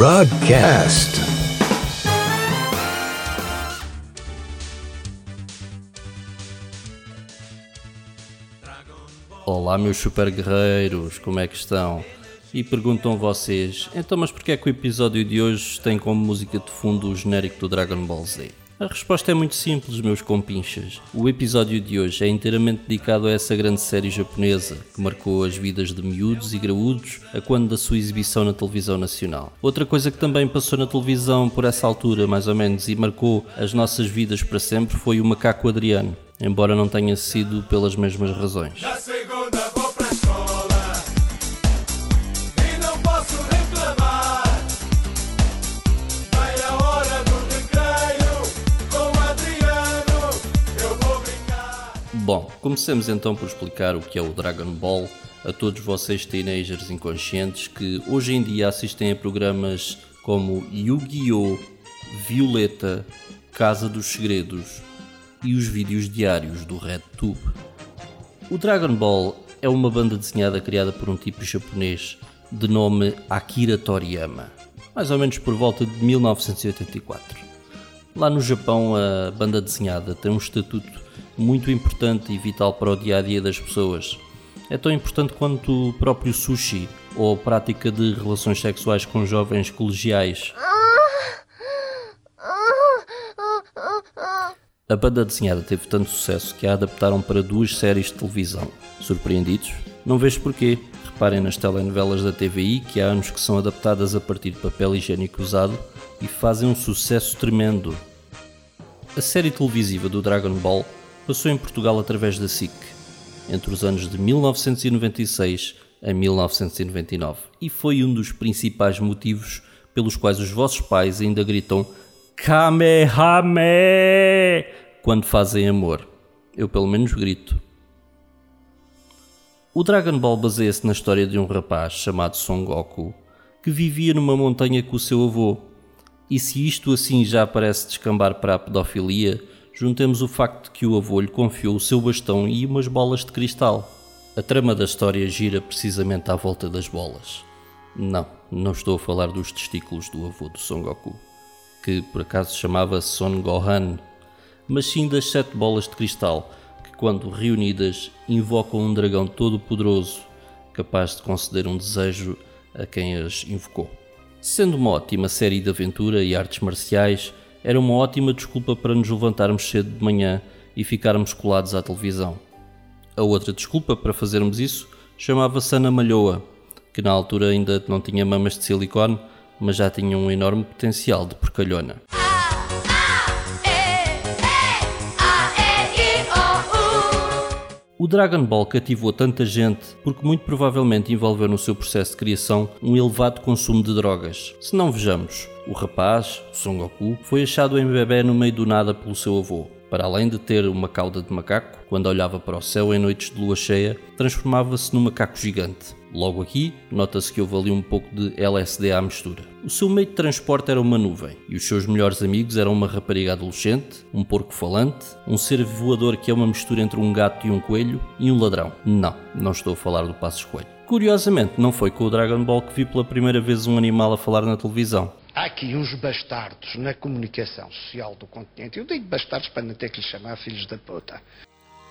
Rodcast. Olá, meus super guerreiros, como é que estão? E perguntam vocês, então, mas porquê é que o episódio de hoje tem como música de fundo o genérico do Dragon Ball Z? A resposta é muito simples, meus compinchas. O episódio de hoje é inteiramente dedicado a essa grande série japonesa que marcou as vidas de miúdos e graúdos a quando da sua exibição na televisão nacional. Outra coisa que também passou na televisão por essa altura, mais ou menos, e marcou as nossas vidas para sempre foi o Macaco Adriano, embora não tenha sido pelas mesmas razões. Bom, comecemos então por explicar o que é o Dragon Ball a todos vocês teenagers inconscientes que hoje em dia assistem a programas como Yu-Gi-Oh!, Violeta, Casa dos Segredos e os vídeos diários do RedTube. O Dragon Ball é uma banda desenhada criada por um tipo japonês de nome Akira Toriyama, mais ou menos por volta de 1984. Lá no Japão, a banda desenhada tem um estatuto muito importante e vital para o dia a dia das pessoas. É tão importante quanto o próprio sushi ou a prática de relações sexuais com jovens colegiais. A banda desenhada teve tanto sucesso que a adaptaram para duas séries de televisão. Surpreendidos? Não vejo porquê. Reparem nas telenovelas da TVI que há anos que são adaptadas a partir de papel higiênico usado e fazem um sucesso tremendo. A série televisiva do Dragon Ball passou em Portugal através da SIC, entre os anos de 1996 a 1999, e foi um dos principais motivos pelos quais os vossos pais ainda gritam Kamehame quando fazem amor. Eu pelo menos grito. O Dragon Ball baseia-se na história de um rapaz chamado Son Goku que vivia numa montanha com o seu avô. E se isto assim já parece descambar para a pedofilia, juntemos o facto de que o avô lhe confiou o seu bastão e umas bolas de cristal. A trama da história gira precisamente à volta das bolas. Não, não estou a falar dos testículos do avô do Son Goku, que por acaso chamava Son Gohan, mas sim das sete bolas de cristal que, quando reunidas, invocam um dragão todo-poderoso, capaz de conceder um desejo a quem as invocou. Sendo uma ótima série de aventura e artes marciais, era uma ótima desculpa para nos levantarmos cedo de manhã e ficarmos colados à televisão. A outra desculpa para fazermos isso chamava-se Ana Malhoa, que na altura ainda não tinha mamas de silicone, mas já tinha um enorme potencial de porcalhona. Dragon Ball cativou tanta gente porque muito provavelmente envolveu no seu processo de criação um elevado consumo de drogas. Se não vejamos, o rapaz, Son Goku, foi achado em bebê no meio do nada pelo seu avô. Para além de ter uma cauda de macaco, quando olhava para o céu em noites de lua cheia, transformava-se num macaco gigante. Logo aqui, nota-se que houve ali um pouco de LSD à mistura. O seu meio de transporte era uma nuvem, e os seus melhores amigos eram uma rapariga adolescente, um porco falante, um ser voador que é uma mistura entre um gato e um coelho, e um ladrão. Não, não estou a falar do Passos Coelho. Curiosamente, não foi com o Dragon Ball que vi pela primeira vez um animal a falar na televisão. Há aqui uns bastardos na comunicação social do continente. Eu digo bastardos para não ter que lhes chamar filhos da puta.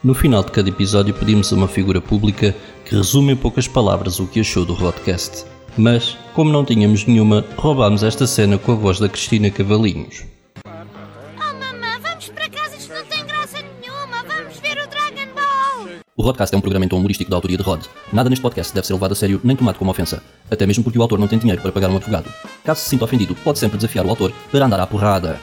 No final de cada episódio pedimos a uma figura pública que resume em poucas palavras o que achou do podcast. Mas, como não tínhamos nenhuma, roubámos esta cena com a voz da Cristina Cavalinhos. O Rodcast é um programa humorístico da autoria de Rod. Nada neste podcast deve ser levado a sério nem tomado como ofensa, até mesmo porque o autor não tem dinheiro para pagar um advogado. Caso se sinta ofendido, pode sempre desafiar o autor para andar à porrada.